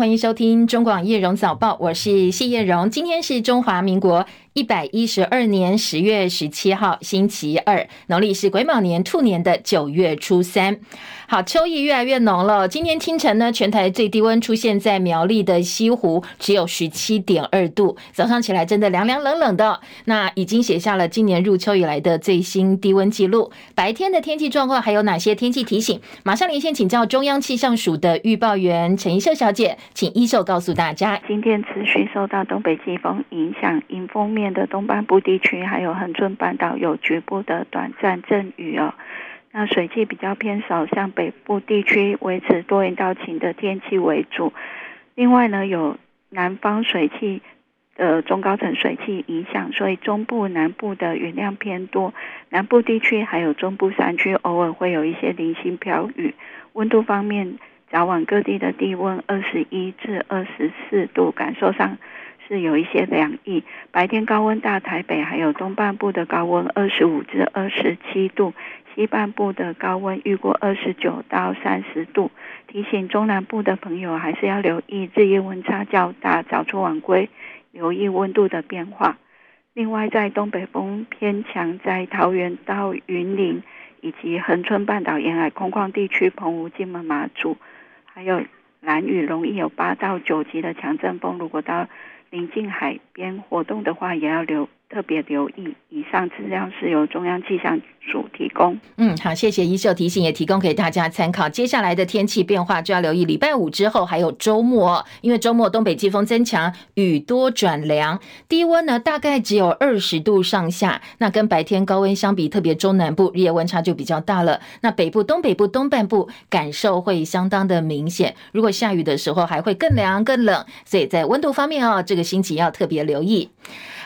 欢迎收听中广叶荣早报，我是谢叶荣。今天是中华民国一百一十二年十月十七号，星期二，农历是癸卯年兔年的九月初三。好，秋意越来越浓了。今天清晨呢，全台最低温出现在苗栗的西湖，只有十七点二度。早上起来真的凉凉冷冷的，那已经写下了今年入秋以来的最新低温记录。白天的天气状况还有哪些天气提醒？马上连线请教中央气象署的预报员陈一秀小姐，请一秀告诉大家。今天持续受到东北季风影响，迎风面面的东半部地区还有恒春半岛有局部的短暂阵雨哦。那水汽比较偏少，像北部地区维持多云到晴的天气为主。另外呢，有南方水汽的中高层水汽影响，所以中部、南部的雨量偏多。南部地区还有中部山区偶尔会有一些零星飘雨。温度方面，早晚各地的低温二十一至二十四度，感受上是有一些凉意。白天高温，大台北还有东半部的高温二十五至二十七度。西半部的高温逾过二十九到三十度，提醒中南部的朋友还是要留意日夜温差较大，早出晚归，留意温度的变化。另外，在东北风偏强，在桃园到云林以及恒春半岛沿海空旷地区，澎湖、金门、马祖，还有兰屿，容易有八到九级的强阵风。如果到临近海边活动的话，也要留。特别留意，以上资料是由中央气象署提供。嗯，好，谢谢一秀提醒，也提供给大家参考。接下来的天气变化就要留意，礼拜五之后还有周末，因为周末东北季风增强，雨多转凉，低温呢大概只有二十度上下。那跟白天高温相比，特别中南部日夜温差就比较大了。那北部、东北部、东半部感受会相当的明显。如果下雨的时候，还会更凉更冷。所以在温度方面哦，这个星期要特别留意。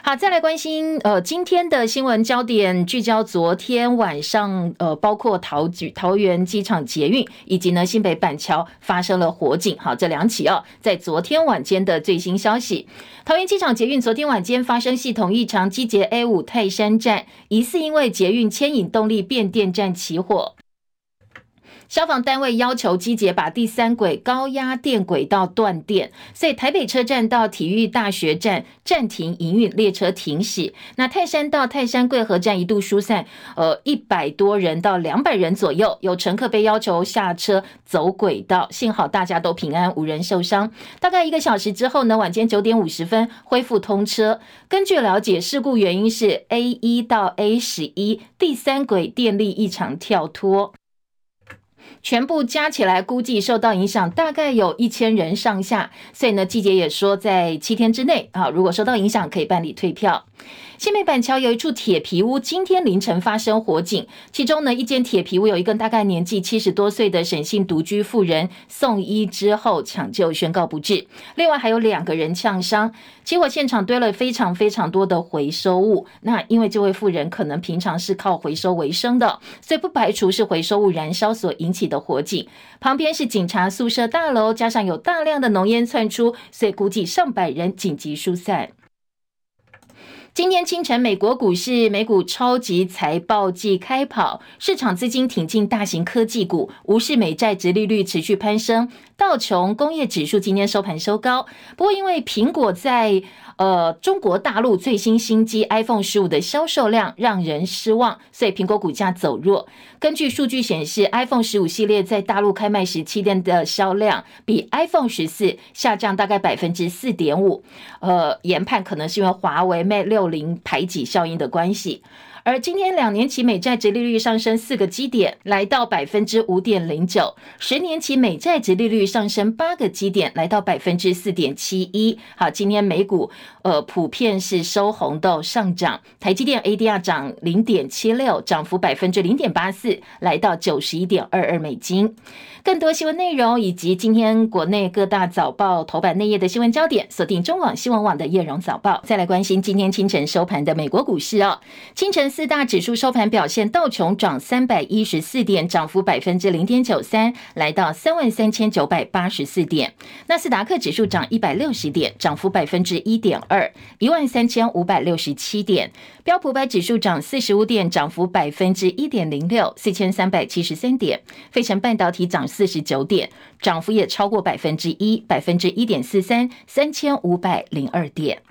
好，再来关心呃今天的新闻焦点，聚焦昨天晚上呃，包括桃举桃园机场捷运以及呢新北板桥发生了火警。好，这两起哦，在昨天晚间的最新消息，桃园机场捷运昨天晚间发生系统异常，机捷 A 五泰山站疑似因为捷运牵引动力变电站起火。消防单位要求机捷把第三轨高压电轨道断电，所以台北车站到体育大学站暂停营运，列车停驶。那泰山到泰山贵和站一度疏散，呃，一百多人到两百人左右，有乘客被要求下车走轨道，幸好大家都平安，无人受伤。大概一个小时之后呢，晚间九点五十分恢复通车。根据了解，事故原因是 A 一到 A 十一第三轨电力异常跳脱。全部加起来，估计受到影响大概有一千人上下。所以呢，季姐也说，在七天之内啊，如果受到影响，可以办理退票。新北板桥有一处铁皮屋，今天凌晨发生火警，其中呢，一间铁皮屋有一个大概年纪七十多岁的沈姓独居妇人送医之后抢救宣告不治，另外还有两个人呛伤。起火现场堆了非常非常多的回收物，那因为这位妇人可能平常是靠回收为生的，所以不排除是回收物燃烧所引起的火警。旁边是警察宿舍大楼，加上有大量的浓烟窜出，所以估计上百人紧急疏散。今天清晨，美国股市美股超级财报季开跑，市场资金挺进大型科技股，无视美债殖利率持续攀升。道琼工业指数今天收盘收高，不过因为苹果在呃中国大陆最新新机 iPhone 十五的销售量让人失望，所以苹果股价走弱。根据数据显示，iPhone 十五系列在大陆开卖时七天的销量比 iPhone 十四下降大概百分之四点五，呃，研判可能是因为华为 Mate 六零排挤效应的关系。而今天两年期美债殖利率上升四个基点，来到百分之五点零九；十年期美债殖利率上升八个基点，来到百分之四点七一。好，今天美股呃普遍是收红豆上涨，台积电 ADR 涨零点七六，涨幅百分之零点八四，来到九十一点二二美金。更多新闻内容以及今天国内各大早报头版内页的新闻焦点，锁定中广新闻网的叶荣早报。再来关心今天清晨收盘的美国股市哦，清晨。四大指数收盘表现，道琼涨三百一十四点，涨幅百分之零点九三，来到三万三千九百八十四点。纳斯达克指数涨一百六十点，涨幅百分之一点二，一万三千五百六十七点。标普百指数涨四十五点，涨幅百分之一点零六，四千三百七十三点。费城半导体涨四十九点，涨幅也超过百分之一，百分之一点四三，三千五百零二点。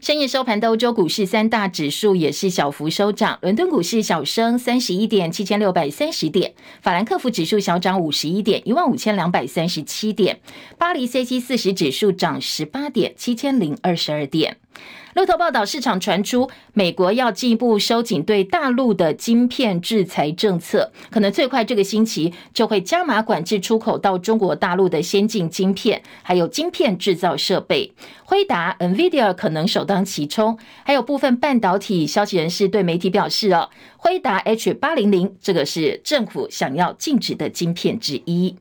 深夜收盘的欧洲股市三大指数也是小幅收涨，伦敦股市小升三十一点，七千六百三十点；法兰克福指数小涨五十一点，一万五千两百三十七点；巴黎 CAC 四十指数涨十八点，七千零二十二点。路透报道，市场传出美国要进一步收紧对大陆的晶片制裁政策，可能最快这个星期就会加码管制出口到中国大陆的先进晶片，还有晶片制造设备。辉达、NVIDIA 可能首当其冲，还有部分半导体消息人士对媒体表示，哦，辉达 H 八零零这个是政府想要禁止的晶片之一。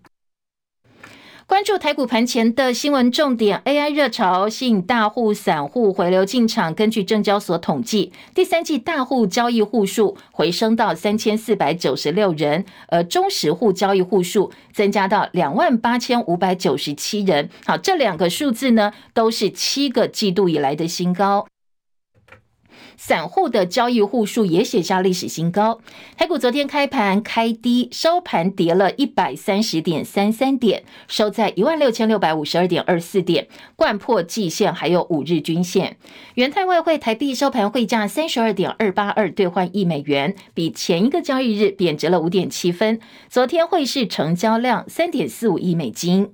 关注台股盘前的新闻重点，AI 热潮吸引大户、散户回流进场。根据证交所统计，第三季大户交易户数回升到三千四百九十六人，而中实户交易户数增加到两万八千五百九十七人。好，这两个数字呢，都是七个季度以来的新高。散户的交易户数也写下历史新高。台股昨天开盘开低，收盘跌了一百三十点三三点，收在一万六千六百五十二点二四点，掼破季线还有五日均线。元泰外汇台币收盘汇价三十二点二八二兑换一美元，比前一个交易日贬值了五点七分。昨天汇市成交量三点四五亿美金。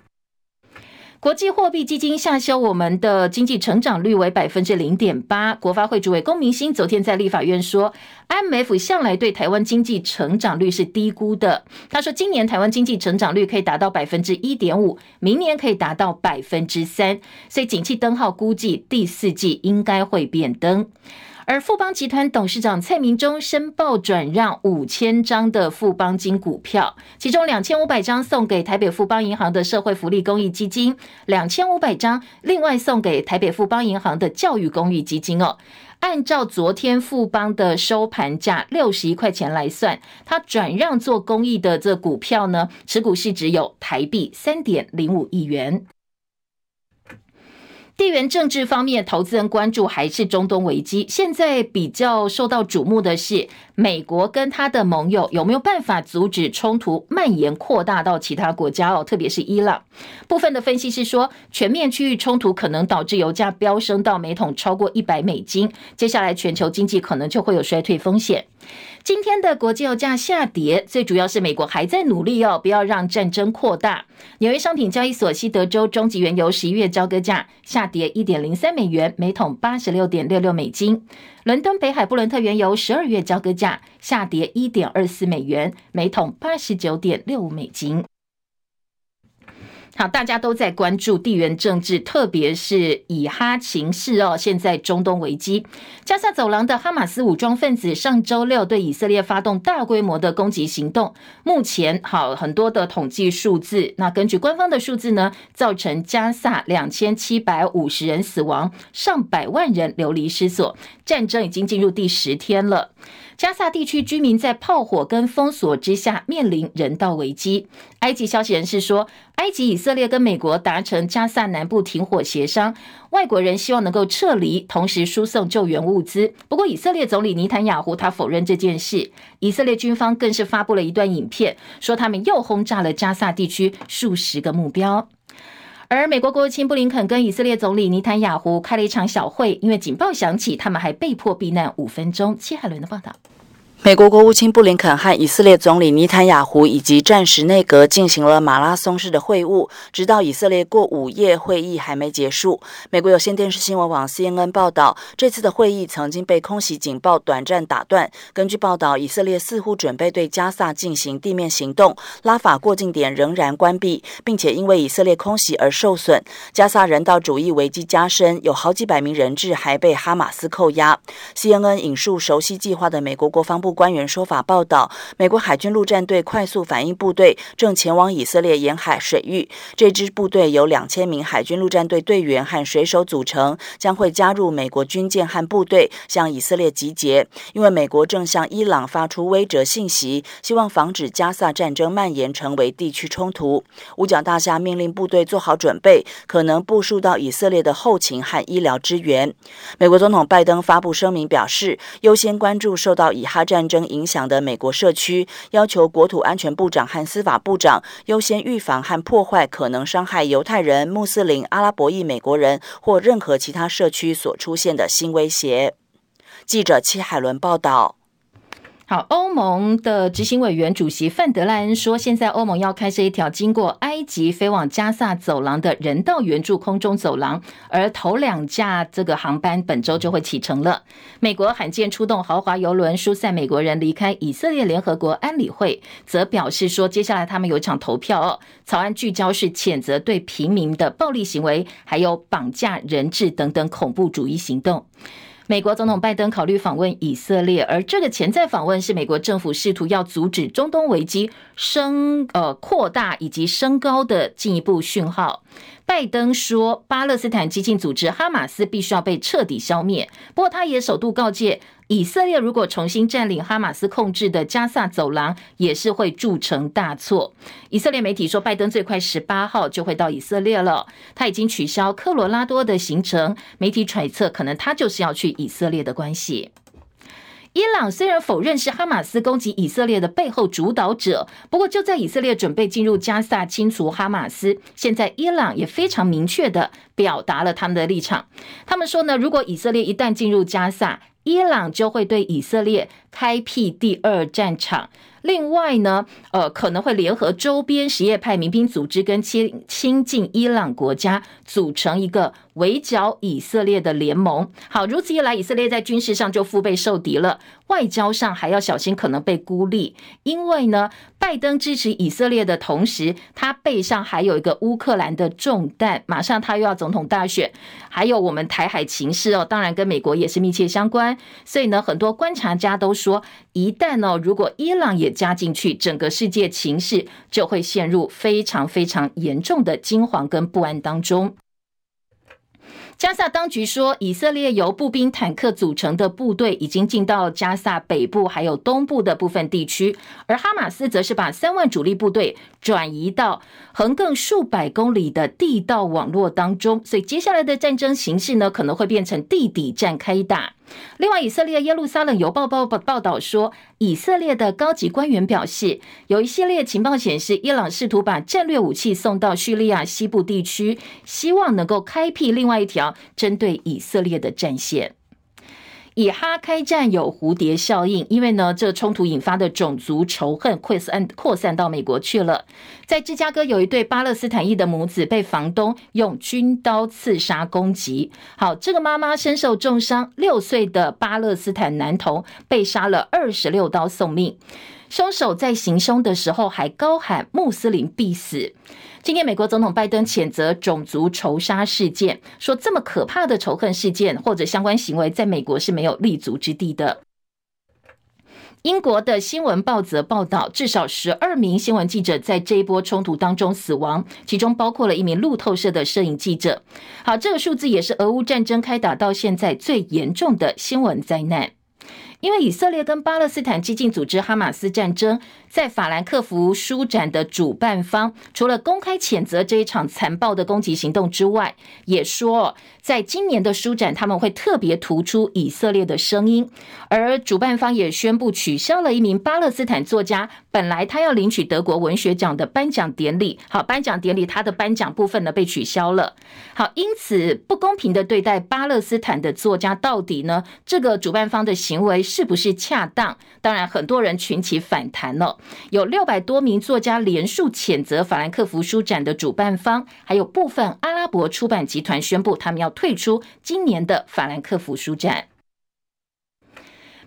国际货币基金下修我们的经济成长率为百分之零点八。国发会主委龚明鑫昨天在立法院说，IMF 向来对台湾经济成长率是低估的。他说，今年台湾经济成长率可以达到百分之一点五，明年可以达到百分之三，所以景气灯号估计第四季应该会变灯。而富邦集团董事长蔡明忠申报转让五千张的富邦金股票，其中两千五百张送给台北富邦银行的社会福利公益基金，两千五百张另外送给台北富邦银行的教育公益基金哦。按照昨天富邦的收盘价六十一块钱来算，他转让做公益的这股票呢，持股市值有台币三点零五亿元。地缘政治方面，投资人关注还是中东危机。现在比较受到瞩目的是，美国跟他的盟友有没有办法阻止冲突蔓延扩大到其他国家哦？特别是伊朗。部分的分析是说，全面区域冲突可能导致油价飙升到每桶超过一百美金，接下来全球经济可能就会有衰退风险。今天的国际油价下跌，最主要是美国还在努力哦，不要让战争扩大。纽约商品交易所西德州中级原油十一月交割价下跌一点零三美元，每桶八十六点六六美金。伦敦北海布伦特原油十二月交割价下跌一点二四美元，每桶八十九点六五美金。好，大家都在关注地缘政治，特别是以哈情势哦。现在中东危机，加萨走廊的哈马斯武装分子上周六对以色列发动大规模的攻击行动。目前好很多的统计数字，那根据官方的数字呢，造成加萨两千七百五十人死亡，上百万人流离失所，战争已经进入第十天了。加萨地区居民在炮火跟封锁之下面临人道危机。埃及消息人士说，埃及、以色列跟美国达成加萨南部停火协商，外国人希望能够撤离，同时输送救援物资。不过，以色列总理尼坦雅胡他否认这件事。以色列军方更是发布了一段影片，说他们又轰炸了加萨地区数十个目标。而美国国务卿布林肯跟以色列总理尼坦雅胡开了一场小会，因为警报响起，他们还被迫避难五分钟。戚海伦的报道。美国国务卿布林肯和以色列总理尼坦雅胡以及战时内阁进行了马拉松式的会晤，直到以色列过午夜会议还没结束。美国有线电视新闻网 CNN 报道，这次的会议曾经被空袭警报短暂打断。根据报道，以色列似乎准备对加萨进行地面行动，拉法过境点仍然关闭，并且因为以色列空袭而受损。加萨人道主义危机加深，有好几百名人质还被哈马斯扣押。CNN 引述熟悉计划的美国国防部。官员说法报道，美国海军陆战队快速反应部队正前往以色列沿海水域。这支部队由两千名海军陆战队队员和水手组成，将会加入美国军舰和部队向以色列集结。因为美国正向伊朗发出威慑信息，希望防止加萨战争蔓延成为地区冲突。五角大厦命令部队做好准备，可能部署到以色列的后勤和医疗支援。美国总统拜登发布声明表示，优先关注受到以哈战争影响的美国社区，要求国土安全部长和司法部长优先预防和破坏可能伤害犹太人、穆斯林、阿拉伯裔美国人或任何其他社区所出现的新威胁。记者戚海伦报道。好，欧盟的执行委员主席范德赖恩说，现在欧盟要开设一条经过埃及飞往加萨走廊的人道援助空中走廊，而头两架这个航班本周就会启程了。美国罕见出动豪华游轮疏散美国人离开以色列联合国安理会，则表示说，接下来他们有一场投票哦，草案聚焦是谴责对平民的暴力行为，还有绑架人质等等恐怖主义行动。美国总统拜登考虑访问以色列，而这个潜在访问是美国政府试图要阻止中东危机升呃扩大以及升高的进一步讯号。拜登说，巴勒斯坦激进组织哈马斯必须要被彻底消灭。不过，他也首度告诫，以色列如果重新占领哈马斯控制的加萨走廊，也是会铸成大错。以色列媒体说，拜登最快十八号就会到以色列了。他已经取消科罗拉多的行程，媒体揣测，可能他就是要去以色列的关系。伊朗虽然否认是哈马斯攻击以色列的背后主导者，不过就在以色列准备进入加萨清除哈马斯，现在伊朗也非常明确的表达了他们的立场。他们说呢，如果以色列一旦进入加萨，伊朗就会对以色列开辟第二战场。另外呢，呃，可能会联合周边什叶派民兵组织跟亲亲近伊朗国家，组成一个围剿以色列的联盟。好，如此一来，以色列在军事上就腹背受敌了，外交上还要小心可能被孤立。因为呢，拜登支持以色列的同时，他背上还有一个乌克兰的重担，马上他又要总统大选，还有我们台海情势哦，当然跟美国也是密切相关。所以呢，很多观察家都说，一旦呢，如果伊朗也加进去，整个世界情势就会陷入非常非常严重的惊惶跟不安当中。加萨当局说，以色列由步兵、坦克组成的部队已经进到加萨北部还有东部的部分地区，而哈马斯则是把三万主力部队转移到横亘数百公里的地道网络当中，所以接下来的战争形势呢，可能会变成地底战开打。另外，以色列耶路撒冷邮报报报道说，以色列的高级官员表示，有一系列情报显示，伊朗试图把战略武器送到叙利亚西部地区，希望能够开辟另外一条针对以色列的战线。以哈开战有蝴蝶效应，因为呢，这冲突引发的种族仇恨扩散扩散到美国去了。在芝加哥，有一对巴勒斯坦裔的母子被房东用军刀刺杀攻击。好，这个妈妈身受重伤，六岁的巴勒斯坦男童被杀了二十六刀送命。凶手在行凶的时候还高喊“穆斯林必死”。今天，美国总统拜登谴责种族仇杀事件，说这么可怕的仇恨事件或者相关行为，在美国是没有立足之地的。英国的新闻报则报道，至少十二名新闻记者在这一波冲突当中死亡，其中包括了一名路透社的摄影记者。好，这个数字也是俄乌战争开打到现在最严重的新闻灾难。因为以色列跟巴勒斯坦激进组织哈马斯战争，在法兰克福书展的主办方，除了公开谴责这一场残暴的攻击行动之外，也说，在今年的书展，他们会特别突出以色列的声音。而主办方也宣布取消了一名巴勒斯坦作家，本来他要领取德国文学奖的颁奖典礼。好，颁奖典礼他的颁奖部分呢被取消了。好，因此不公平的对待巴勒斯坦的作家，到底呢这个主办方的行为是不是恰当？当然，很多人群起反弹了。有六百多名作家连署谴责法兰克福书展的主办方，还有部分阿拉伯出版集团宣布，他们要退出今年的法兰克福书展。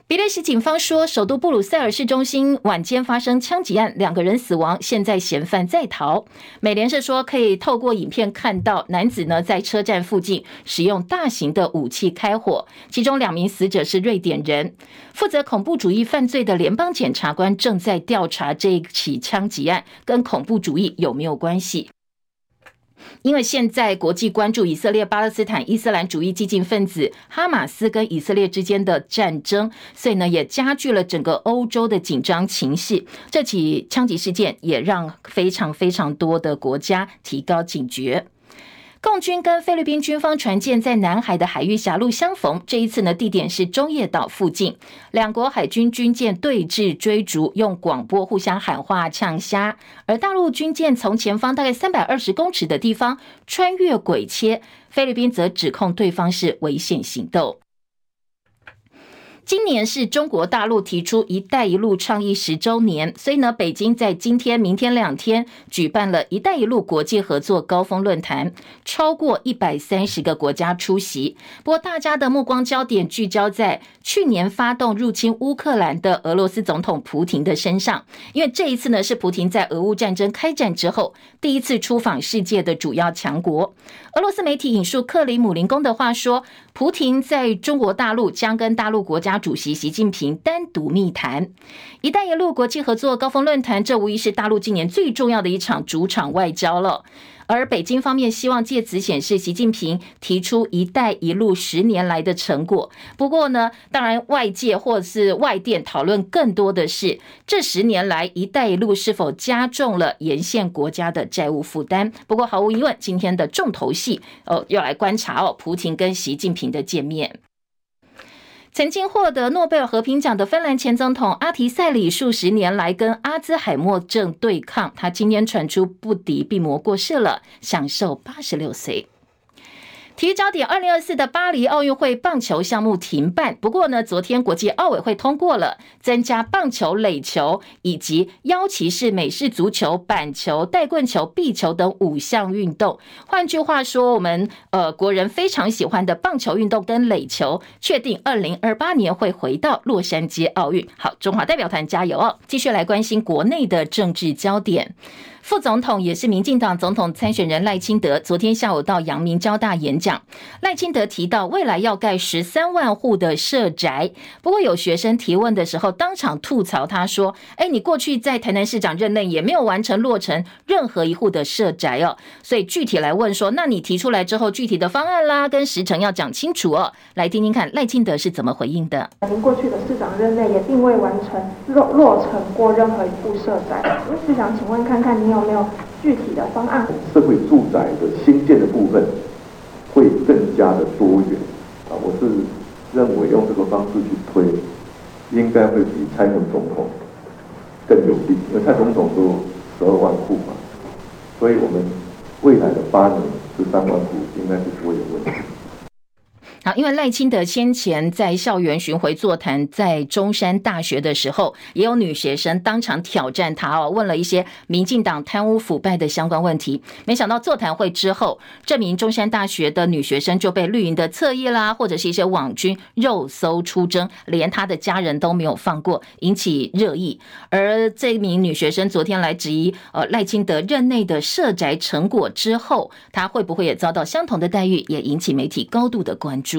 比利时警方说，首都布鲁塞尔市中心晚间发生枪击案，两个人死亡，现在嫌犯在逃。美联社说，可以透过影片看到男子呢在车站附近使用大型的武器开火，其中两名死者是瑞典人。负责恐怖主义犯罪的联邦检察官正在调查这一起枪击案跟恐怖主义有没有关系。因为现在国际关注以色列、巴勒斯坦伊斯兰主义激进分子哈马斯跟以色列之间的战争，所以呢也加剧了整个欧洲的紧张情绪。这起枪击事件也让非常非常多的国家提高警觉。共军跟菲律宾军方船舰在南海的海域狭路相逢，这一次呢，地点是中业岛附近，两国海军军舰对峙追逐，用广播互相喊话呛虾，而大陆军舰从前方大概三百二十公尺的地方穿越轨切，菲律宾则指控对方是危险行动。今年是中国大陆提出“一带一路”倡议十周年，所以呢，北京在今天、明天两天举办了一带一路国际合作高峰论坛，超过一百三十个国家出席。不过，大家的目光焦点聚焦在去年发动入侵乌克兰的俄罗斯总统普廷的身上，因为这一次呢，是普廷在俄乌战争开战之后第一次出访世界的主要强国。俄罗斯媒体引述克里姆林宫的话说，普廷在中国大陆将跟大陆国家主席习近平单独密谈“一带一路”国际合作高峰论坛，这无疑是大陆今年最重要的一场主场外交了。而北京方面希望借此显示习近平提出“一带一路”十年来的成果。不过呢，当然外界或是外电讨论更多的是这十年来“一带一路”是否加重了沿线国家的债务负担。不过毫无疑问，今天的重头戏哦，要来观察哦，普京跟习近平的见面。曾经获得诺贝尔和平奖的芬兰前总统阿提塞里，数十年来跟阿兹海默症对抗，他今天传出不敌病魔过世了，享受八十六岁。体育焦点：二零二四的巴黎奥运会棒球项目停办。不过呢，昨天国际奥委会通过了增加棒球、垒球以及腰旗式美式足球、板球、带棍球、壁球等五项运动。换句话说，我们呃国人非常喜欢的棒球运动跟垒球，确定二零二八年会回到洛杉矶奥运。好，中华代表团加油哦！继续来关心国内的政治焦点。副总统也是民进党总统参选人赖清德，昨天下午到阳明交大演讲。赖清德提到，未来要盖十三万户的社宅。不过有学生提问的时候，当场吐槽他说：“哎，你过去在台南市长任内也没有完成落成任何一户的社宅哦。”所以具体来问说，那你提出来之后，具体的方案啦跟时程要讲清楚哦。来听听看赖清德是怎么回应的。您过去的市长任内也并未完成落落成过任何一户社宅，我是想请问看看你有。有没有具体的方案？社会住宅的新建的部分会更加的多元啊！我是认为用这个方式去推，应该会比蔡英文总统更有利，因为蔡总统都十二万户嘛，所以我们未来的八年十三万户应该是不会有问题。好，因为赖清德先前在校园巡回座谈，在中山大学的时候，也有女学生当场挑战他哦，问了一些民进党贪污腐败的相关问题。没想到座谈会之后，这名中山大学的女学生就被绿营的侧翼啦，或者是一些网军肉搜出征，连她的家人都没有放过，引起热议。而这名女学生昨天来质疑，呃，赖清德任内的社宅成果之后，她会不会也遭到相同的待遇，也引起媒体高度的关注。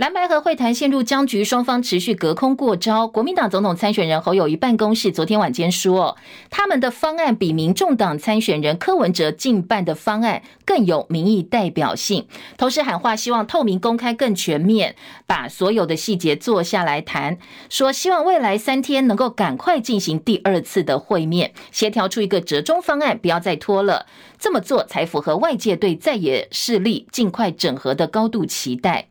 蓝白合会谈陷入僵局，双方持续隔空过招。国民党总统参选人侯友宜办公室昨天晚间说，他们的方案比民众党参选人柯文哲竞办的方案更有民意代表性，同时喊话希望透明公开更全面，把所有的细节坐下来谈。说希望未来三天能够赶快进行第二次的会面，协调出一个折中方案，不要再拖了。这么做才符合外界对在野势力尽快整合的高度期待。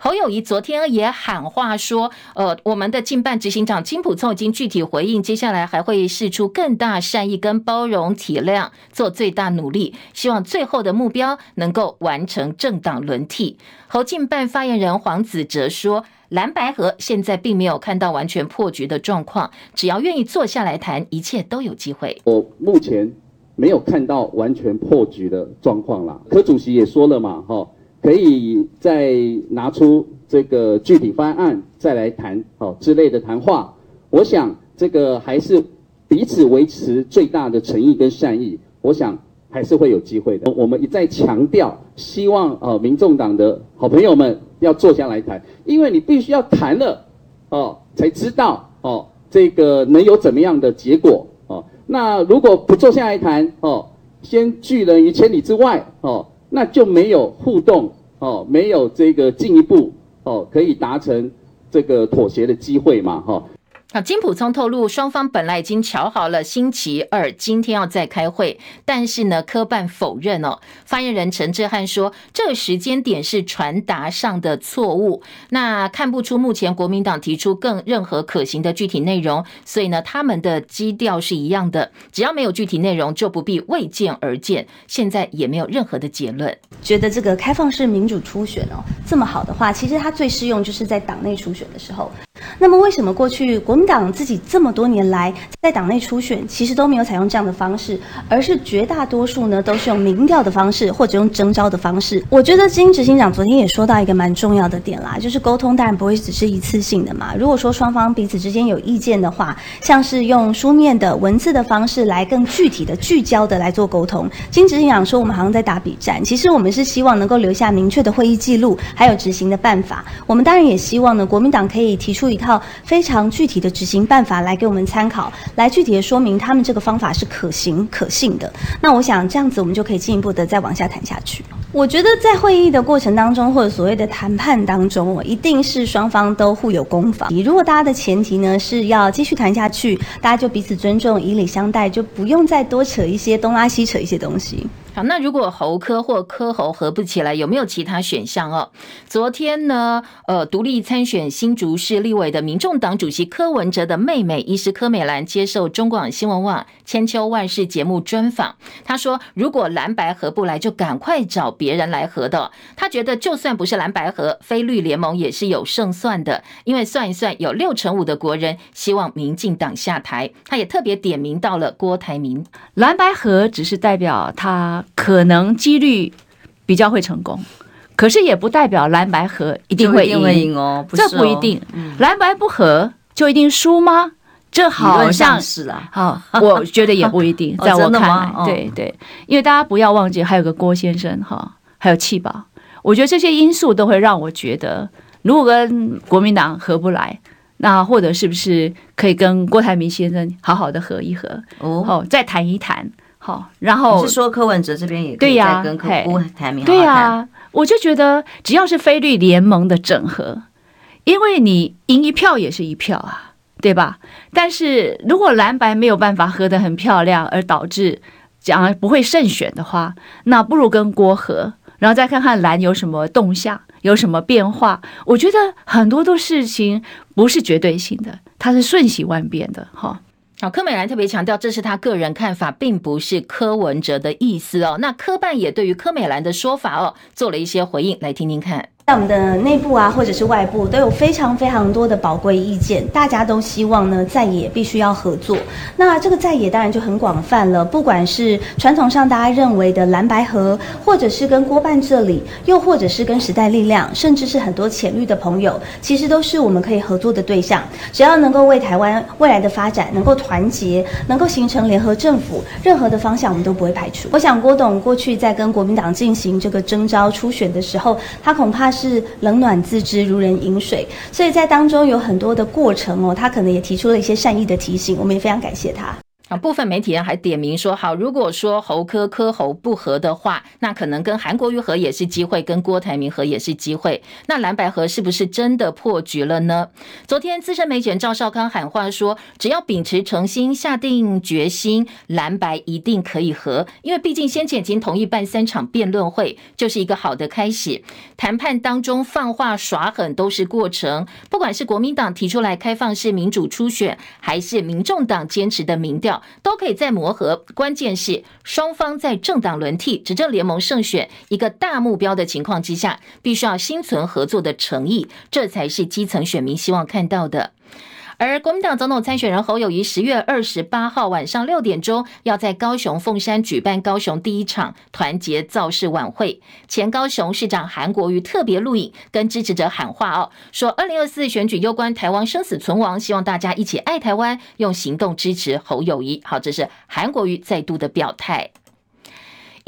侯友宜昨天也喊话说：“呃，我们的竞办执行长金普聪已经具体回应，接下来还会释出更大善意跟包容体谅，做最大努力，希望最后的目标能够完成政党轮替。”侯竞办发言人黄子哲说：“蓝白合现在并没有看到完全破局的状况，只要愿意坐下来谈，一切都有机会。”我目前没有看到完全破局的状况啦。柯主席也说了嘛，哈。可以再拿出这个具体方案再来谈哦之类的谈话。我想这个还是彼此维持最大的诚意跟善意，我想还是会有机会的。我们一再强调，希望呃民众党的好朋友们要坐下来谈，因为你必须要谈了哦，才知道哦这个能有怎么样的结果哦。那如果不坐下来谈哦，先拒人于千里之外哦，那就没有互动哦，没有这个进一步哦可以达成这个妥协的机会嘛哈。好，金溥聪透露，双方本来已经乔好了，星期二今天要再开会，但是呢，科办否认哦。发言人陈志汉说，这个时间点是传达上的错误，那看不出目前国民党提出更任何可行的具体内容，所以呢，他们的基调是一样的，只要没有具体内容，就不必为见而见。现在也没有任何的结论。觉得这个开放式民主初选哦，这么好的话，其实它最适用就是在党内初选的时候。那么为什么过去国民党自己这么多年来在党内初选，其实都没有采用这样的方式，而是绝大多数呢都是用民调的方式或者用征召的方式？我觉得金执行长昨天也说到一个蛮重要的点啦，就是沟通当然不会只是一次性的嘛。如果说双方彼此之间有意见的话，像是用书面的文字的方式来更具体的聚焦的来做沟通。金执行长说我们好像在打比战，其实我们是希望能够留下明确的会议记录，还有执行的办法。我们当然也希望呢，国民党可以提出一套非常具体的执行办法来给我们参考，来具体的说明他们这个方法是可行可信的。那我想这样子，我们就可以进一步的再往下谈下去。我觉得在会议的过程当中，或者所谓的谈判当中，我一定是双方都互有攻防。如果大家的前提呢是要继续谈下去，大家就彼此尊重，以礼相待，就不用再多扯一些东拉西扯一些东西。那如果侯科或科侯合不起来，有没有其他选项哦？昨天呢，呃，独立参选新竹市立委的民众党主席柯文哲的妹妹，医师柯美兰接受中广新闻网千秋万世节目专访，她说，如果蓝白合不来，就赶快找别人来合的。她觉得，就算不是蓝白合，非绿联盟也是有胜算的，因为算一算，有六成五的国人希望民进党下台。她也特别点名到了郭台铭，蓝白合只是代表他。可能几率比较会成功，可是也不代表蓝白合一定会赢。哦，这不一定。蓝白不合就一定输吗？这好像是啊，好，我觉得也不一定。在我看来，对对，因为大家不要忘记还有个郭先生哈，还有气宝，我觉得这些因素都会让我觉得，如果跟国民党合不来，那或者是不是可以跟郭台铭先生好好的合一合哦，再谈一谈。好，然后是说柯文哲这边也可以再跟柯郭台铭好好谈。对呀，我就觉得只要是菲律联盟的整合，因为你赢一票也是一票啊，对吧？但是如果蓝白没有办法合得很漂亮，而导致讲不会胜选的话，那不如跟郭合，然后再看看蓝有什么动向，有什么变化。我觉得很多的事情不是绝对性的，它是瞬息万变的，哈。好，柯美兰特别强调，这是他个人看法，并不是柯文哲的意思哦。那柯办也对于柯美兰的说法哦，做了一些回应，来听听看。在我们的内部啊，或者是外部，都有非常非常多的宝贵意见。大家都希望呢，在野必须要合作。那这个在野当然就很广泛了，不管是传统上大家认为的蓝白合，或者是跟郭办这里，又或者是跟时代力量，甚至是很多浅绿的朋友，其实都是我们可以合作的对象。只要能够为台湾未来的发展能够团结，能够形成联合政府，任何的方向我们都不会排除。我想郭董过去在跟国民党进行这个征召初选的时候，他恐怕是。冷暖自知，如人饮水，所以在当中有很多的过程哦，他可能也提出了一些善意的提醒，我们也非常感谢他。啊，部分媒体人还点名说，好，如果说侯科科侯不合的话，那可能跟韩国瑜合也是机会，跟郭台铭合也是机会。那蓝白合是不是真的破局了呢？昨天资深媒体人赵少康喊话说，只要秉持诚心，下定决心，蓝白一定可以合，因为毕竟先前已经同意办三场辩论会，就是一个好的开始。谈判当中放话耍狠都是过程，不管是国民党提出来开放式民主初选，还是民众党坚持的民调。都可以再磨合，关键是双方在政党轮替、执政联盟胜选一个大目标的情况之下，必须要心存合作的诚意，这才是基层选民希望看到的。而国民党总统参选人侯友宜十月二十八号晚上六点钟要在高雄凤山举办高雄第一场团结造势晚会，前高雄市长韩国瑜特别录影跟支持者喊话哦，说二零二四选举攸关台湾生死存亡，希望大家一起爱台湾，用行动支持侯友宜。好，这是韩国瑜再度的表态。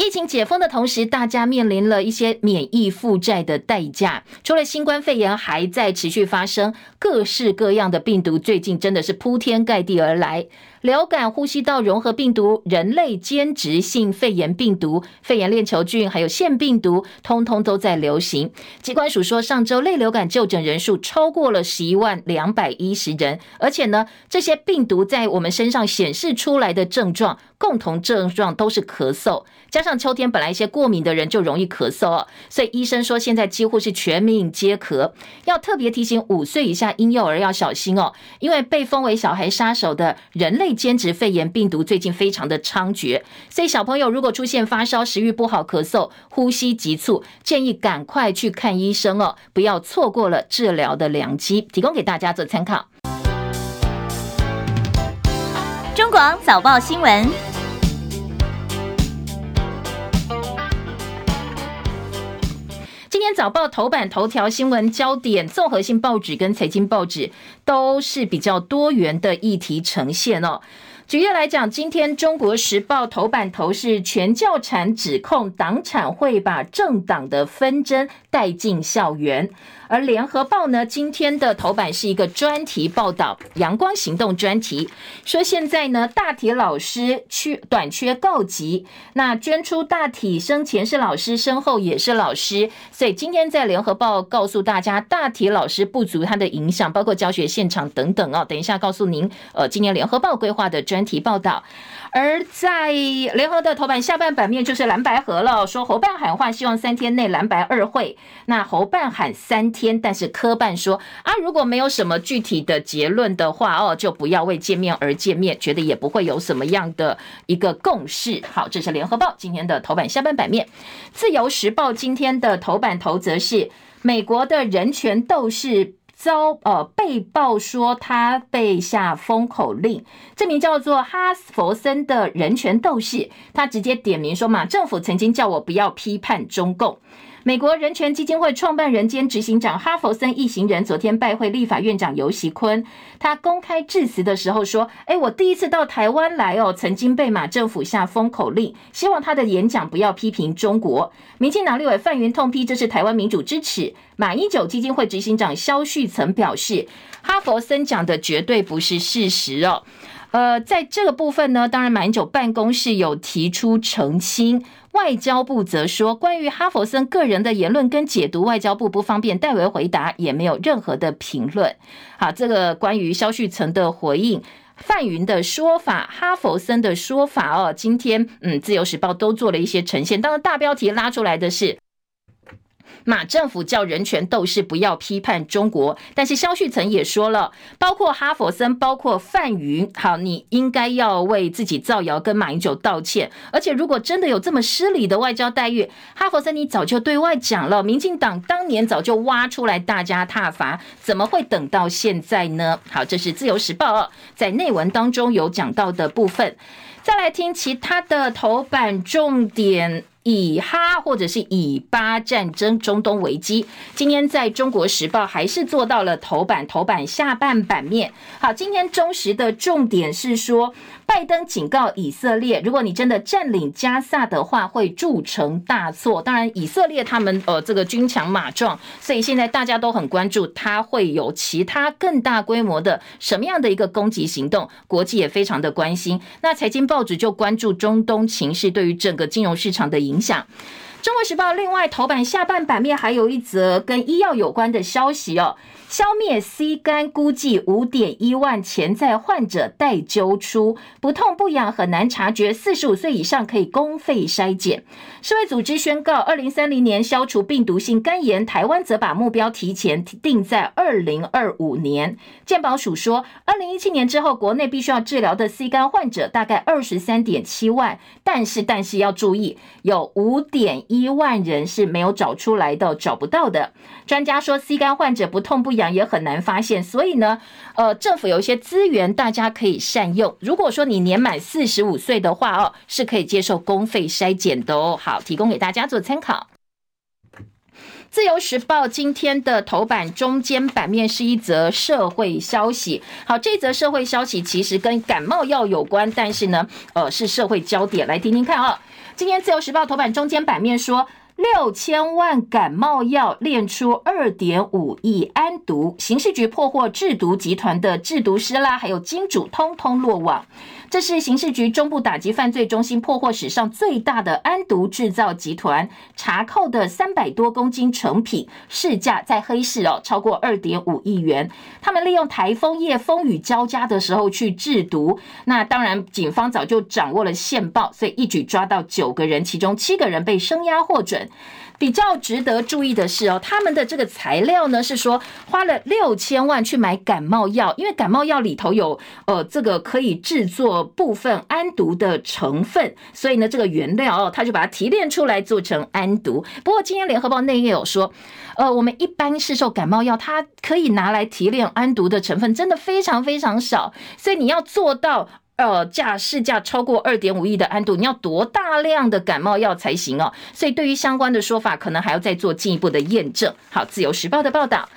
疫情解封的同时，大家面临了一些免疫负债的代价。除了新冠肺炎还在持续发生，各式各样的病毒最近真的是铺天盖地而来。流感、呼吸道融合病毒、人类间质性肺炎病毒、肺炎链球菌，还有腺病毒，通通都在流行。疾管署说，上周类流感就诊人数超过了十一万两百一十人，而且呢，这些病毒在我们身上显示出来的症状，共同症状都是咳嗽，加上秋天本来一些过敏的人就容易咳嗽哦，所以医生说现在几乎是全民皆咳，要特别提醒五岁以下婴幼儿要小心哦，因为被封为小孩杀手的人类。间质肺炎病毒最近非常的猖獗，所以小朋友如果出现发烧、食欲不好、咳嗽、呼吸急促，建议赶快去看医生哦，不要错过了治疗的良机。提供给大家做参考。中广早报新闻，今天早报头版头条新闻焦点，综合性报纸跟财经报纸。都是比较多元的议题呈现哦。举例来讲，今天《中国时报》头版头是全教产指控党产会把政党的纷争带进校园。而联合报呢，今天的头版是一个专题报道，阳光行动专题，说现在呢大体老师缺短缺告急，那捐出大体生前是老师，身后也是老师，所以今天在联合报告诉大家大体老师不足它的影响，包括教学现场等等哦。等一下告诉您，呃，今年联合报规划的专题报道。而在联合的头版下半版面就是蓝白合了，说侯办喊话，希望三天内蓝白二会。那侯办喊三天，天但是科办说啊，如果没有什么具体的结论的话，哦，就不要为见面而见面，觉得也不会有什么样的一个共识。好，这是联合报今天的头版下半版面。自由时报今天的头版头则是美国的人权斗士。遭呃被曝说他被下封口令，这名叫做哈斯佛森的人权斗士，他直接点名说马政府曾经叫我不要批判中共。美国人权基金会创办人兼执行长哈佛森一行人昨天拜会立法院长游锡坤，他公开致辞的时候说：“诶，我第一次到台湾来哦，曾经被马政府下封口令，希望他的演讲不要批评中国。”民进党立委范云痛批这是台湾民主之耻。马英九基金会执行长萧旭曾表示，哈佛森讲的绝对不是事实哦。呃，在这个部分呢，当然马英九办公室有提出澄清。外交部则说，关于哈佛森个人的言论跟解读，外交部不方便代为回答，也没有任何的评论。好，这个关于萧旭岑的回应，范云的说法，哈佛森的说法哦，今天嗯，自由时报都做了一些呈现。当然，大标题拉出来的是。马政府叫人权斗士不要批判中国，但是萧旭曾也说了，包括哈佛森，包括范云，好，你应该要为自己造谣跟马英九道歉。而且如果真的有这么失礼的外交待遇，哈佛森你早就对外讲了，民进党当年早就挖出来大家踏伐，怎么会等到现在呢？好，这是自由时报在内文当中有讲到的部分。再来听其他的头版重点。以哈或者是以巴战争、中东危机，今天在中国时报还是做到了头版，头版下半版面。好，今天中时的重点是说，拜登警告以色列，如果你真的占领加萨的话，会铸成大错。当然，以色列他们呃这个军强马壮，所以现在大家都很关注，他会有其他更大规模的什么样的一个攻击行动，国际也非常的关心。那财经报纸就关注中东情势对于整个金融市场的影。影响。中国时报另外头版下半版面还有一则跟医药有关的消息哦。消灭 C 肝估计五点一万潜在患者待揪出，不痛不痒很难察觉，四十五岁以上可以公费筛检。世卫组织宣告，二零三零年消除病毒性肝炎，台湾则把目标提前定在二零二五年。健保署说，二零一七年之后，国内必须要治疗的 C 肝患者大概二十三点七万，但是但是要注意，有五点一万人是没有找出来的，找不到的。专家说，C 肝患者不痛不痒也很难发现，所以呢，呃，政府有一些资源，大家可以善用。如果说你年满四十五岁的话哦，是可以接受公费筛检的哦。好，提供给大家做参考。自由时报今天的头版中间版面是一则社会消息。好，这则社会消息其实跟感冒药有关，但是呢，呃，是社会焦点。来听听看啊、哦。今天自由时报头版中间版面说，六千万感冒药炼出二点五亿安毒，刑事局破获制毒集团的制毒师啦，还有金主，通通落网。这是刑事局中部打击犯罪中心破获史上最大的安毒制造集团，查扣的三百多公斤成品，市价在黑市哦超过二点五亿元。他们利用台风夜风雨交加的时候去制毒，那当然警方早就掌握了线报，所以一举抓到九个人，其中七个人被声押获准。比较值得注意的是哦，他们的这个材料呢是说花了六千万去买感冒药，因为感冒药里头有呃这个可以制作部分安毒的成分，所以呢这个原料哦他就把它提炼出来做成安毒。不过今天联合报内页有说，呃我们一般市售感冒药它可以拿来提炼安毒的成分真的非常非常少，所以你要做到。呃，价市价超过二点五亿的安度，你要多大量的感冒药才行哦？所以对于相关的说法，可能还要再做进一步的验证。好，自由时报的报道。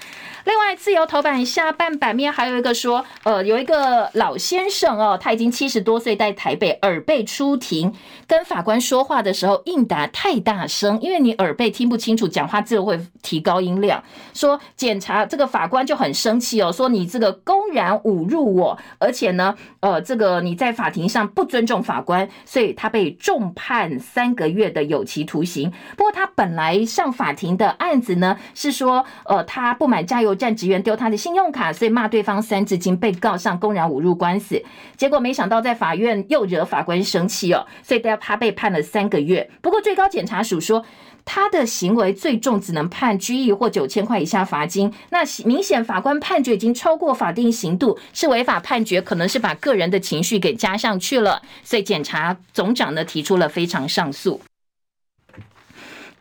另外，自由头版下半版面还有一个说，呃，有一个老先生哦，他已经七十多岁，在台北耳背出庭，跟法官说话的时候应答太大声，因为你耳背听不清楚，讲话就会提高音量。说检查这个法官就很生气哦，说你这个公然侮辱我，而且呢，呃，这个你在法庭上不尊重法官，所以他被重判三个月的有期徒刑。不过他本来上法庭的案子呢，是说，呃，他不满加油站职员丢他的信用卡，所以骂对方三字经，被告上公然侮辱官司。结果没想到在法院又惹法官生气哦，所以他被判了三个月。不过最高检察署说，他的行为最重只能判拘役或九千块以下罚金。那明显法官判决已经超过法定刑度，是违法判决，可能是把个人的情绪给加上去了。所以检察总长呢提出了非常上诉。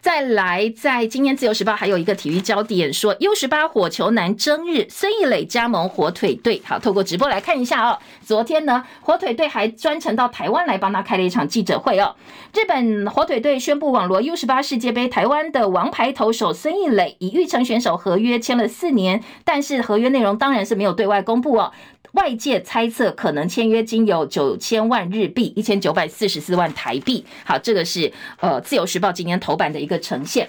再来，在今天自由时报还有一个体育焦点，说 U 十八火球男争日，孙艺磊加盟火腿队。好，透过直播来看一下哦。昨天呢，火腿队还专程到台湾来帮他开了一场记者会哦。日本火腿队宣布网罗 U 十八世界杯台湾的王牌投手孙艺磊，以育成选手合约签了四年，但是合约内容当然是没有对外公布哦。外界猜测可能签约金有九千万日币，一千九百四十四万台币。好，这个是呃自由时报今天头版的一个呈现。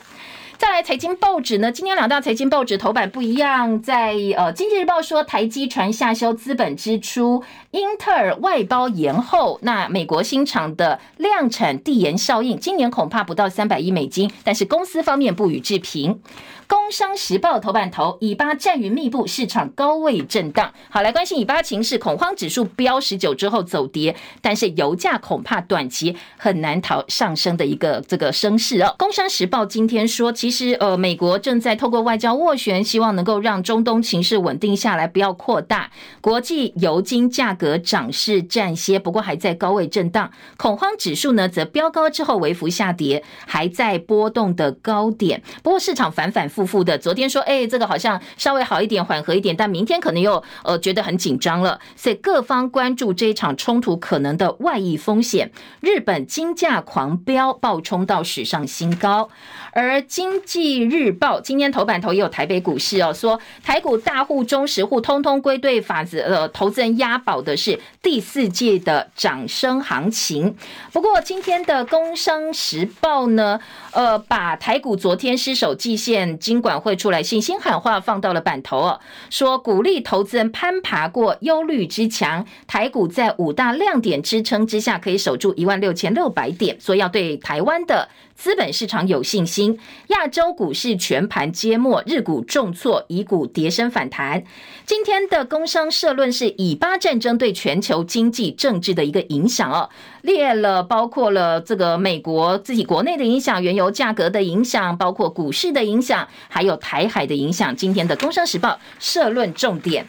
再来，财经报纸呢，今天两大财经报纸头版不一样，在呃经济日报说台积传下修资本支出，英特尔外包延后，那美国新厂的量产递延效应，今年恐怕不到三百亿美金，但是公司方面不予置评。工商时报头版头，以巴战云密布，市场高位震荡。好，来关心以巴情势，恐慌指数飙十九之后走跌，但是油价恐怕短期很难逃上升的一个这个升势哦。工商时报今天说，其实呃，美国正在透过外交斡旋，希望能够让中东情势稳定下来，不要扩大。国际油金价格涨势暂歇，不过还在高位震荡。恐慌指数呢，则飙高之后微幅下跌，还在波动的高点。不过市场反反复复的，昨天说，哎，这个好像稍微好一点，缓和一点，但明天可能又呃觉得很紧张了，所以各方关注这一场冲突可能的外溢风险。日本金价狂飙，暴冲到史上新高。而经济日报今天头版头也有台北股市哦，说台股大户、中实户通通归队，法子呃投资人押宝的是第四季的涨升行情。不过今天的工商时报呢，呃，把台股昨天失守季线，金管会出来信心喊话放到了版头哦，说鼓励投资人攀爬过忧虑之墙，台股在五大亮点支撑之下可以守住一万六千六百点，所以要对台湾的。资本市场有信心，亚洲股市全盘皆墨，日股重挫，以股跌升反弹。今天的工商社论是以巴战争对全球经济政治的一个影响哦，列了包括了这个美国自己国内的影响、原油价格的影响、包括股市的影响，还有台海的影响。今天的工商时报社论重点。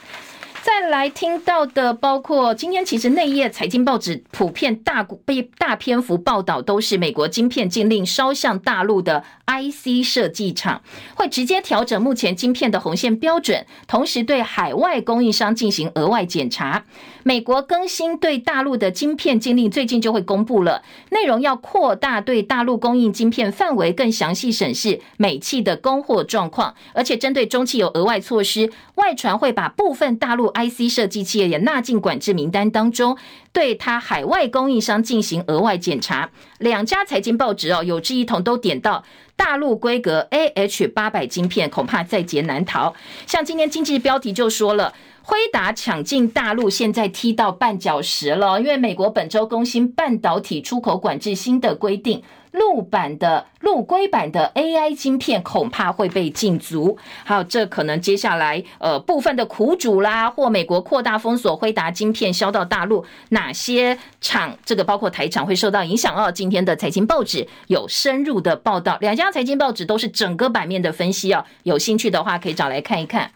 再来听到的，包括今天其实内页财经报纸普遍大被大篇幅报道，都是美国晶片禁令烧向大陆的 IC 设计厂，会直接调整目前晶片的红线标准，同时对海外供应商进行额外检查。美国更新对大陆的晶片禁令，最近就会公布了，内容要扩大对大陆供应晶片范围，更详细审视美企的供货状况，而且针对中企有额外措施，外传会把部分大陆 IC 设计企业也纳进管制名单当中，对他海外供应商进行额外检查。两家财经报纸哦，有志一同都点到大陆规格 AH 八百晶片恐怕在劫难逃。像今天经济标题就说了。辉达抢进大陆，现在踢到绊脚石了。因为美国本周更新半导体出口管制新的规定，陆版的陆规版的 AI 晶片恐怕会被禁足。还有，这可能接下来呃部分的苦主啦，或美国扩大封锁辉达晶片销到大陆，哪些厂这个包括台厂会受到影响哦？今天的财经报纸有深入的报道，两家财经报纸都是整个版面的分析哦。有兴趣的话，可以找来看一看。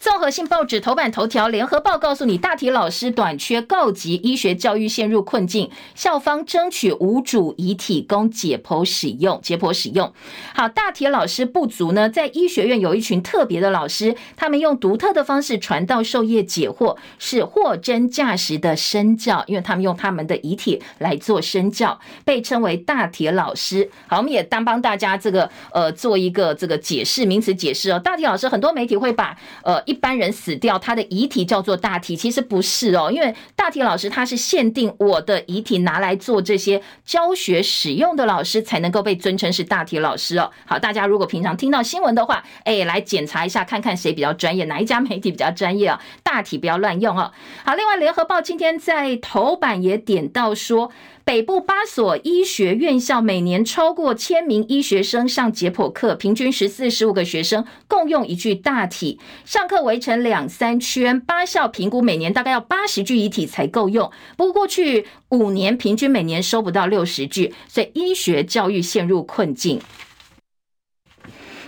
综合性报纸头版头条，联合报告诉你，大体老师短缺告急，医学教育陷入困境，校方争取无主遗体供解剖使用。解剖使用好，大体老师不足呢，在医学院有一群特别的老师，他们用独特的方式传道授业解惑，是货真价实的身教，因为他们用他们的遗体来做身教，被称为大体老师。好，我们也当帮大家这个呃做一个这个解释名词解释哦。大体老师很多媒体会把呃。一般人死掉，他的遗体叫做大体，其实不是哦，因为大体老师他是限定我的遗体拿来做这些教学使用的老师才能够被尊称是大体老师哦。好，大家如果平常听到新闻的话，哎，来检查一下，看看谁比较专业，哪一家媒体比较专业啊？大体不要乱用哦。好，另外联合报今天在头版也点到说。北部八所医学院校每年超过千名医学生上解剖课，平均十四十五个学生共用一具大体，上课围成两三圈。八校评估每年大概要八十具遗体才够用，不过过去五年平均每年收不到六十具，所以医学教育陷入困境。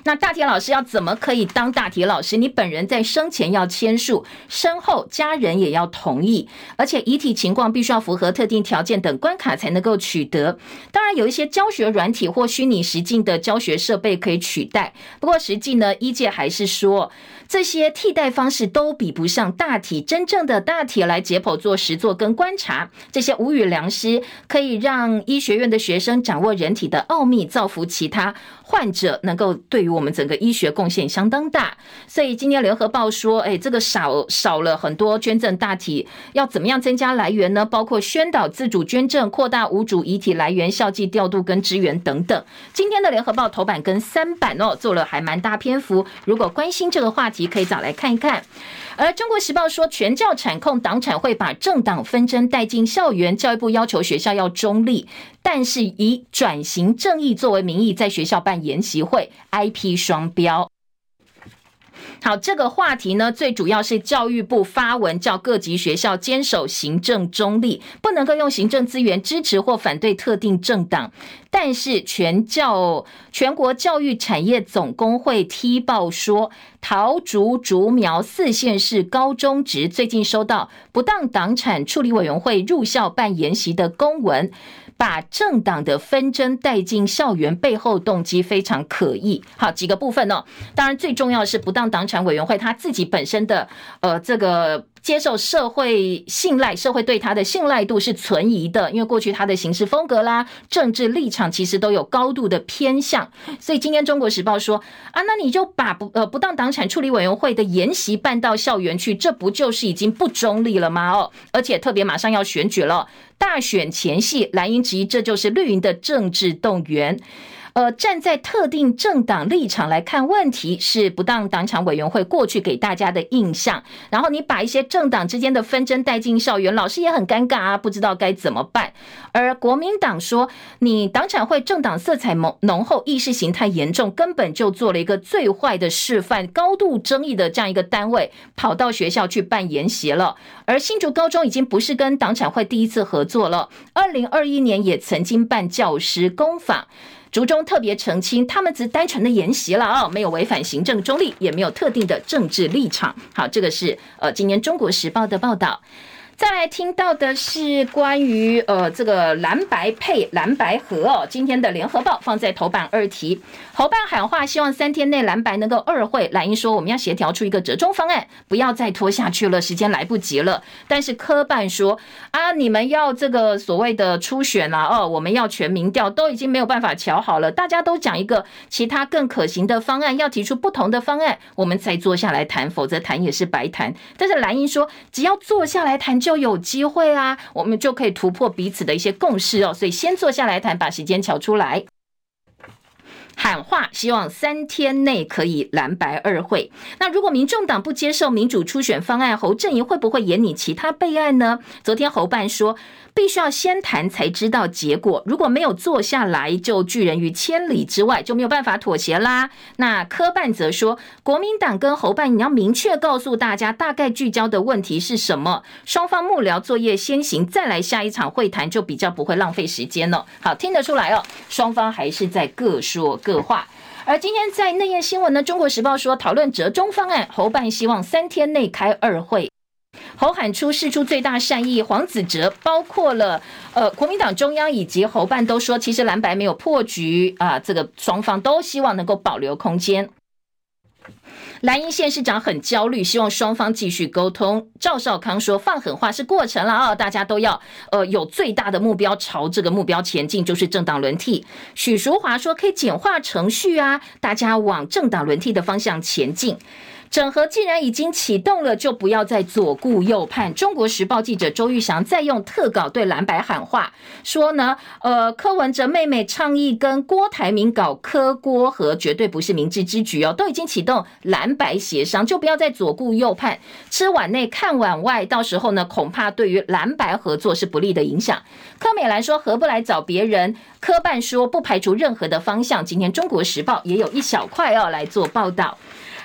那大体老师要怎么可以当大体老师？你本人在生前要签署，身后家人也要同意，而且遗体情况必须要符合特定条件等关卡才能够取得。当然，有一些教学软体或虚拟实境的教学设备可以取代，不过实际呢，医界还是说。这些替代方式都比不上大体，真正的大体来解剖做实作跟观察，这些无语良师可以让医学院的学生掌握人体的奥秘，造福其他患者，能够对于我们整个医学贡献相当大。所以今天联合报说，哎，这个少少了很多捐赠大体，要怎么样增加来源呢？包括宣导自主捐赠，扩大无主遗体来源，校际调度跟支援等等。今天的联合报头版跟三版哦，做了还蛮大篇幅。如果关心这个话题，可以找来看一看，而《中国时报》说，全教产控党产会把政党纷争带进校园，教育部要求学校要中立，但是以转型正义作为名义，在学校办研习会，IP 双标。好，这个话题呢，最主要是教育部发文叫各级学校坚守行政中立，不能够用行政资源支持或反对特定政党。但是全教全国教育产业总工会踢爆说，桃竹竹苗四县市高中职最近收到不当党产处理委员会入校办研习的公文。把政党的纷争带进校园，背后动机非常可疑。好，几个部分呢，当然最重要是不当党产委员会他自己本身的呃这个。接受社会信赖，社会对他的信赖度是存疑的，因为过去他的行事风格啦、政治立场其实都有高度的偏向，所以今天《中国时报》说啊，那你就把不呃不当党产处理委员会的研习办到校园去，这不就是已经不中立了吗？哦，而且特别马上要选举了，大选前夕，蓝营质疑这就是绿营的政治动员。呃，站在特定政党立场来看问题，是不当党产委员会过去给大家的印象。然后你把一些政党之间的纷争带进校园，老师也很尴尬啊，不知道该怎么办。而国民党说，你党产会政党色彩浓浓厚，意识形态严重，根本就做了一个最坏的示范，高度争议的这样一个单位，跑到学校去办研习了。而新竹高中已经不是跟党产会第一次合作了，二零二一年也曾经办教师工坊。竹中特别澄清，他们只单纯的研习了哦，没有违反行政中立，也没有特定的政治立场。好，这个是呃今年中国时报的报道。再来听到的是关于呃这个蓝白配蓝白合哦，今天的联合报放在头版二题，侯办喊话，希望三天内蓝白能够二会。蓝英说我们要协调出一个折中方案，不要再拖下去了，时间来不及了。但是科办说啊，你们要这个所谓的初选啦，哦，我们要全民调，都已经没有办法瞧好了，大家都讲一个其他更可行的方案，要提出不同的方案，我们再坐下来谈，否则谈也是白谈。但是蓝英说，只要坐下来谈。就有机会啊，我们就可以突破彼此的一些共识哦，所以先坐下来谈，把时间调出来。喊话，希望三天内可以蓝白二会。那如果民众党不接受民主初选方案，侯阵营会不会演你其他备案呢？昨天侯办说，必须要先谈才知道结果，如果没有坐下来，就拒人于千里之外，就没有办法妥协啦。那科办则说，国民党跟侯办，你要明确告诉大家，大概聚焦的问题是什么，双方幕僚作业先行，再来下一场会谈，就比较不会浪费时间了。好，听得出来哦，双方还是在各说各话。而今天在内页新闻呢，《中国时报》说讨论折中方案，侯办希望三天内开二会。侯喊出释出最大善意，黄子哲包括了呃国民党中央以及侯办都说，其实蓝白没有破局啊，这个双方都希望能够保留空间。蓝英县市长很焦虑，希望双方继续沟通。赵少康说：“放狠话是过程了啊，大家都要呃有最大的目标，朝这个目标前进，就是政党轮替。”许淑华说：“可以简化程序啊，大家往政党轮替的方向前进。”整合既然已经启动了，就不要再左顾右盼。中国时报记者周玉祥再用特稿对蓝白喊话，说呢，呃，柯文哲妹妹倡议跟郭台铭搞柯郭合，绝对不是明智之举哦，都已经启动蓝白协商，就不要再左顾右盼，吃碗内看碗外，到时候呢，恐怕对于蓝白合作是不利的影响。柯美兰说何不来找别人，柯办说不排除任何的方向。今天中国时报也有一小块要来做报道。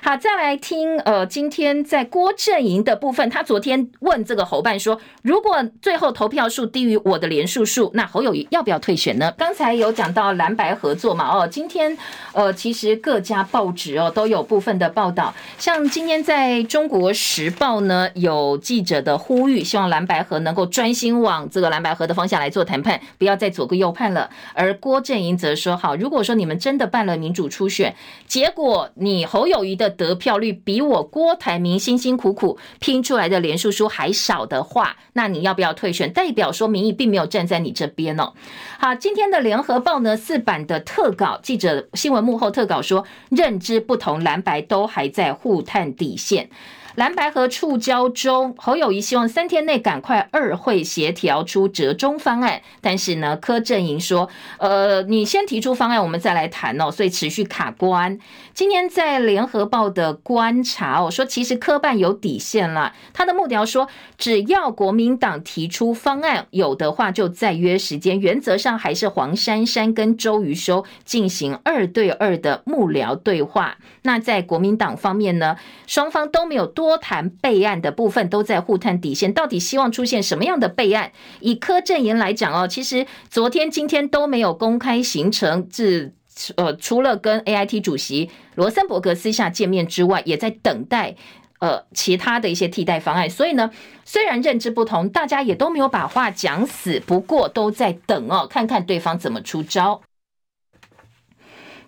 好，再来听，呃，今天在郭阵营的部分，他昨天问这个侯办说，如果最后投票数低于我的连数数，那侯友谊要不要退选呢？刚才有讲到蓝白合作嘛，哦，今天，呃，其实各家报纸哦都有部分的报道，像今天在中国时报呢，有记者的呼吁，希望蓝白合能够专心往这个蓝白合的方向来做谈判，不要再左顾右盼了。而郭阵营则说，好，如果说你们真的办了民主初选，结果你侯友谊的得票率比我郭台铭辛辛苦苦拼出来的连署数还少的话，那你要不要退选？代表说民意并没有站在你这边哦。好，今天的联合报呢，四版的特稿记者新闻幕后特稿说，认知不同，蓝白都还在互探底线。蓝白河触礁中，侯友谊希望三天内赶快二会协调出折中方案。但是呢，柯阵营说，呃，你先提出方案，我们再来谈哦，所以持续卡关。今天在联合报的观察哦，说其实科办有底线了。他的幕僚说，只要国民党提出方案，有的话就再约时间。原则上还是黄珊珊跟周瑜修进行二对二的幕僚对话。那在国民党方面呢，双方都没有多。多谈备案的部分都在互探底线，到底希望出现什么样的备案？以柯阵营来讲哦，其实昨天、今天都没有公开行程，至呃除了跟 AIT 主席罗森伯格私下见面之外，也在等待呃其他的一些替代方案。所以呢，虽然认知不同，大家也都没有把话讲死，不过都在等哦，看看对方怎么出招。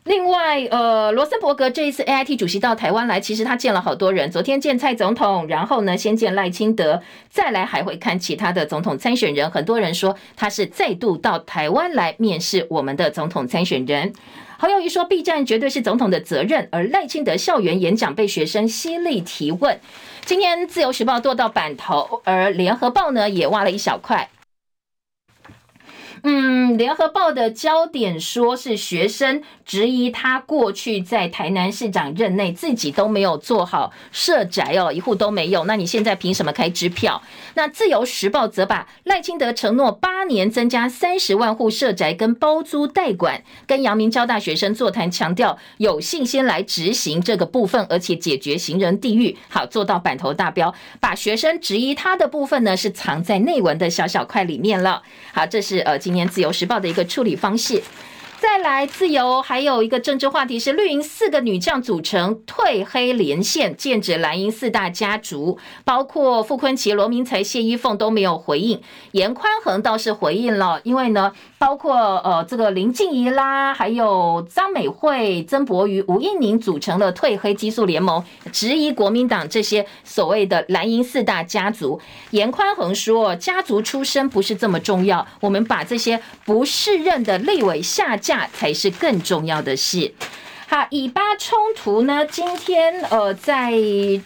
另外，呃，罗森伯格这一次 AIT 主席到台湾来，其实他见了好多人。昨天见蔡总统，然后呢，先见赖清德，再来还会看其他的总统参选人。很多人说他是再度到台湾来面试我们的总统参选人。侯友宜说，，B 站绝对是总统的责任。而赖清德校园演讲被学生犀利提问。今天自由时报剁到版头，而联合报呢也挖了一小块。嗯，联合报的焦点说是学生质疑他过去在台南市长任内自己都没有做好社宅哦，一户都没有。那你现在凭什么开支票？那自由时报则把赖清德承诺八年增加三十万户社宅跟包租代管，跟阳明交大学生座谈，强调有信心来执行这个部分，而且解决行人地狱，好做到版头大标。把学生质疑他的部分呢，是藏在内文的小小块里面了。好，这是呃。今年自由时报的一个处理方式，再来，自由还有一个政治话题是绿营四个女将组成退黑连线，剑指蓝营四大家族，包括傅昆琪、罗明才、谢依凤都没有回应，严宽恒倒是回应了，因为呢，包括呃这个林静怡啦，还有张美惠、曾博瑜、吴应宁组成了退黑激素联盟，质疑国民党这些所谓的蓝营四大家族。严宽恒说，家族出身不是这么重要，我们把这些不适任的立委下架。才是更重要的事。好，以巴冲突呢？今天呃，在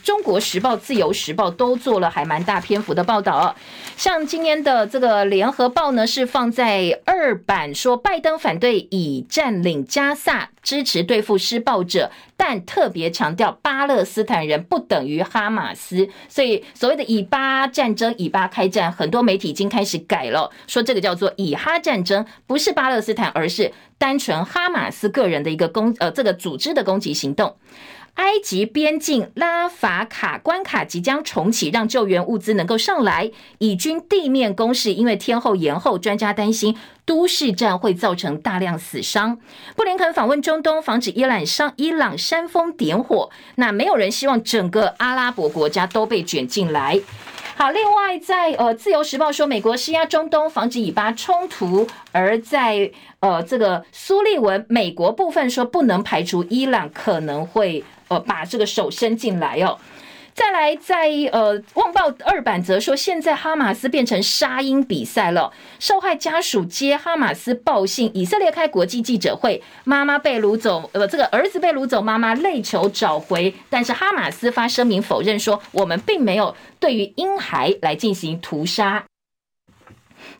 中国时报、自由时报都做了还蛮大篇幅的报道。像今天的这个联合报呢，是放在二版，说拜登反对以占领加萨，支持对付施暴者，但特别强调巴勒斯坦人不等于哈马斯。所以所谓的以巴战争、以巴开战，很多媒体已经开始改了，说这个叫做以哈战争，不是巴勒斯坦，而是单纯哈马斯个人的一个攻呃这个组织的攻击行动。埃及边境拉法卡关卡即将重启，让救援物资能够上来。以军地面攻势因为天候延后，专家担心都市战会造成大量死伤。布林肯访问中东，防止伊朗上伊朗煽风点火。那没有人希望整个阿拉伯国家都被卷进来。好，另外在呃自由时报说，美国施压中东，防止以巴冲突；而在呃这个苏利文美国部分说，不能排除伊朗可能会。呃，把这个手伸进来哦。再来在，呃，《旺报》二版则说，现在哈马斯变成杀婴比赛了。受害家属接哈马斯报信，以色列开国际记者会，妈妈被掳走，呃，这个儿子被掳走，妈妈泪求找回。但是哈马斯发声明否认说，我们并没有对于婴孩来进行屠杀。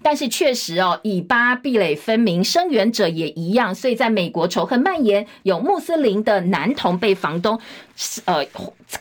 但是确实哦，以巴壁垒分明，声援者也一样，所以在美国仇恨蔓延，有穆斯林的男童被房东，呃，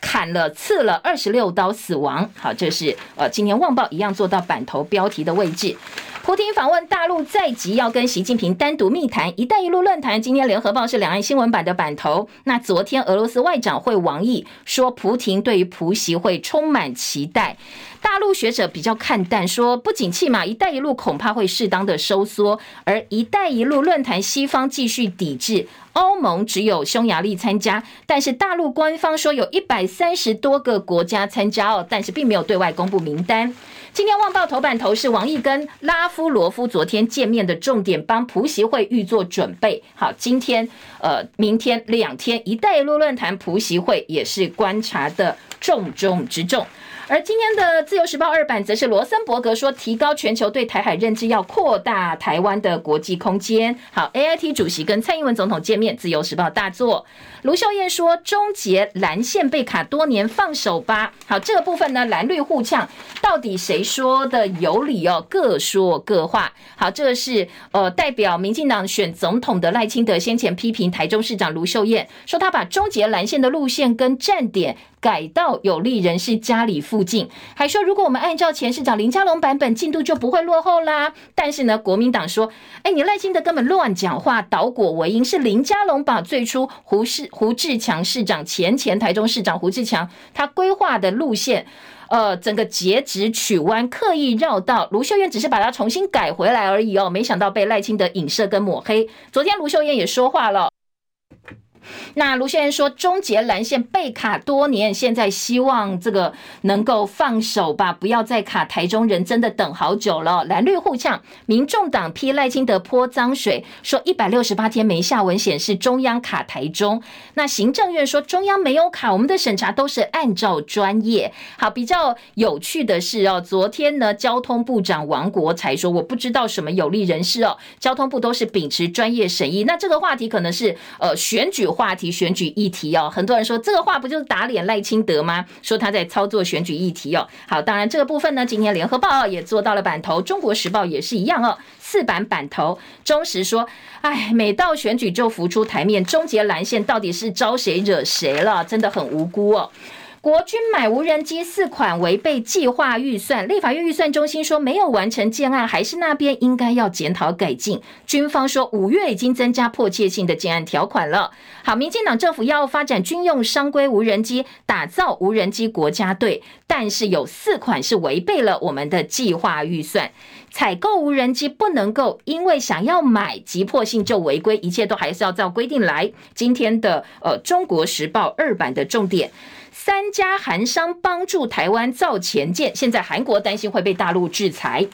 砍了刺了二十六刀死亡。好，这是呃，今年《旺报》一样做到版头标题的位置。普京访问大陆在即，要跟习近平单独密谈“一带一路”论坛。今天《联合报》是两岸新闻版的版头。那昨天俄罗斯外长会王毅说，普京对于普习会充满期待。大陆学者比较看淡，说不景气嘛，“一带一路”恐怕会适当的收缩，而“一带一路”论坛西方继续抵制。欧盟只有匈牙利参加，但是大陆官方说有一百三十多个国家参加哦，但是并没有对外公布名单。今天《旺报》头版头是王毅跟拉夫罗夫昨天见面的重点，帮普席会预做准备。好，今天呃，明天两天“一带一路”论坛普席会也是观察的重中之重。而今天的《自由时报》二版则是罗森伯格说，提高全球对台海认知，要扩大台湾的国际空间。好，AIT 主席跟蔡英文总统见面，《自由时报》大作。卢秀燕说，终结蓝线被卡多年，放手吧。好，这个部分呢，蓝绿互呛，到底谁说的有理哦？各说各话。好，这个是呃代表民进党选总统的赖清德先前批评台中市长卢秀燕，说他把终结蓝线的路线跟站点。改到有利人士家里附近，还说如果我们按照前市长林佳龙版本，进度就不会落后啦。但是呢，国民党说，哎，你赖清德根本乱讲话，倒果为因，是林佳龙把最初胡市胡志强市长前前台中市长胡志强他规划的路线，呃，整个截直取弯，刻意绕道。卢秀燕只是把它重新改回来而已哦，没想到被赖清德影射跟抹黑。昨天卢秀燕也说话了。那卢先生说，终结蓝线被卡多年，现在希望这个能够放手吧，不要再卡。台中人真的等好久了。蓝绿互呛，民众党批赖清德泼脏水，说一百六十八天没下文显示中央卡台中。那行政院说中央没有卡，我们的审查都是按照专业。好，比较有趣的是哦，昨天呢，交通部长王国材说，我不知道什么有利人士哦，交通部都是秉持专业审议。那这个话题可能是呃选举。话题选举议题哦，很多人说这个话不就是打脸赖清德吗？说他在操作选举议题哦。好，当然这个部分呢，今天联合报也做到了版头，中国时报也是一样哦，四版版头。中时说，哎，每到选举就浮出台面，终结蓝线到底是招谁惹谁了？真的很无辜哦。国军买无人机四款违背计划预算，立法院预算中心说没有完成建案，还是那边应该要检讨改进。军方说五月已经增加迫切性的建案条款了。好，民进党政府要发展军用商规无人机，打造无人机国家队，但是有四款是违背了我们的计划预算。采购无人机不能够因为想要买急迫性就违规，一切都还是要照规定来。今天的呃《中国时报》二版的重点。三家韩商帮助台湾造潜舰，现在韩国担心会被大陆制裁。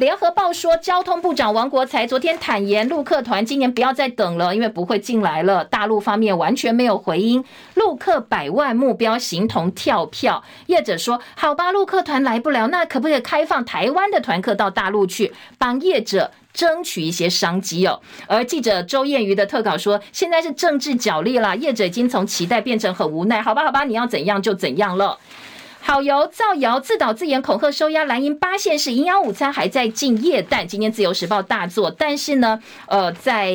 联合报说，交通部长王国材昨天坦言，陆客团今年不要再等了，因为不会进来了。大陆方面完全没有回音，陆客百万目标形同跳票。业者说，好吧，陆客团来不了，那可不可以开放台湾的团客到大陆去，帮业者争取一些商机哦？而记者周燕瑜的特稿说，现在是政治角力了，业者已经从期待变成很无奈。好吧，好吧，你要怎样就怎样了。好油造谣、自导自演、恐吓、收押蓝营八县市营养午餐还在进夜弹。今天自由时报大作，但是呢，呃，在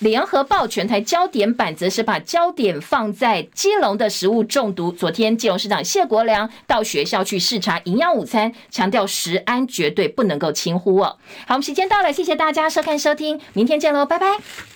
联合报全台焦点版则是把焦点放在基隆的食物中毒。昨天基隆市长谢国良到学校去视察营养午餐，强调食安绝对不能够轻忽哦。好，我们时间到了，谢谢大家收看收听，明天见喽，拜拜。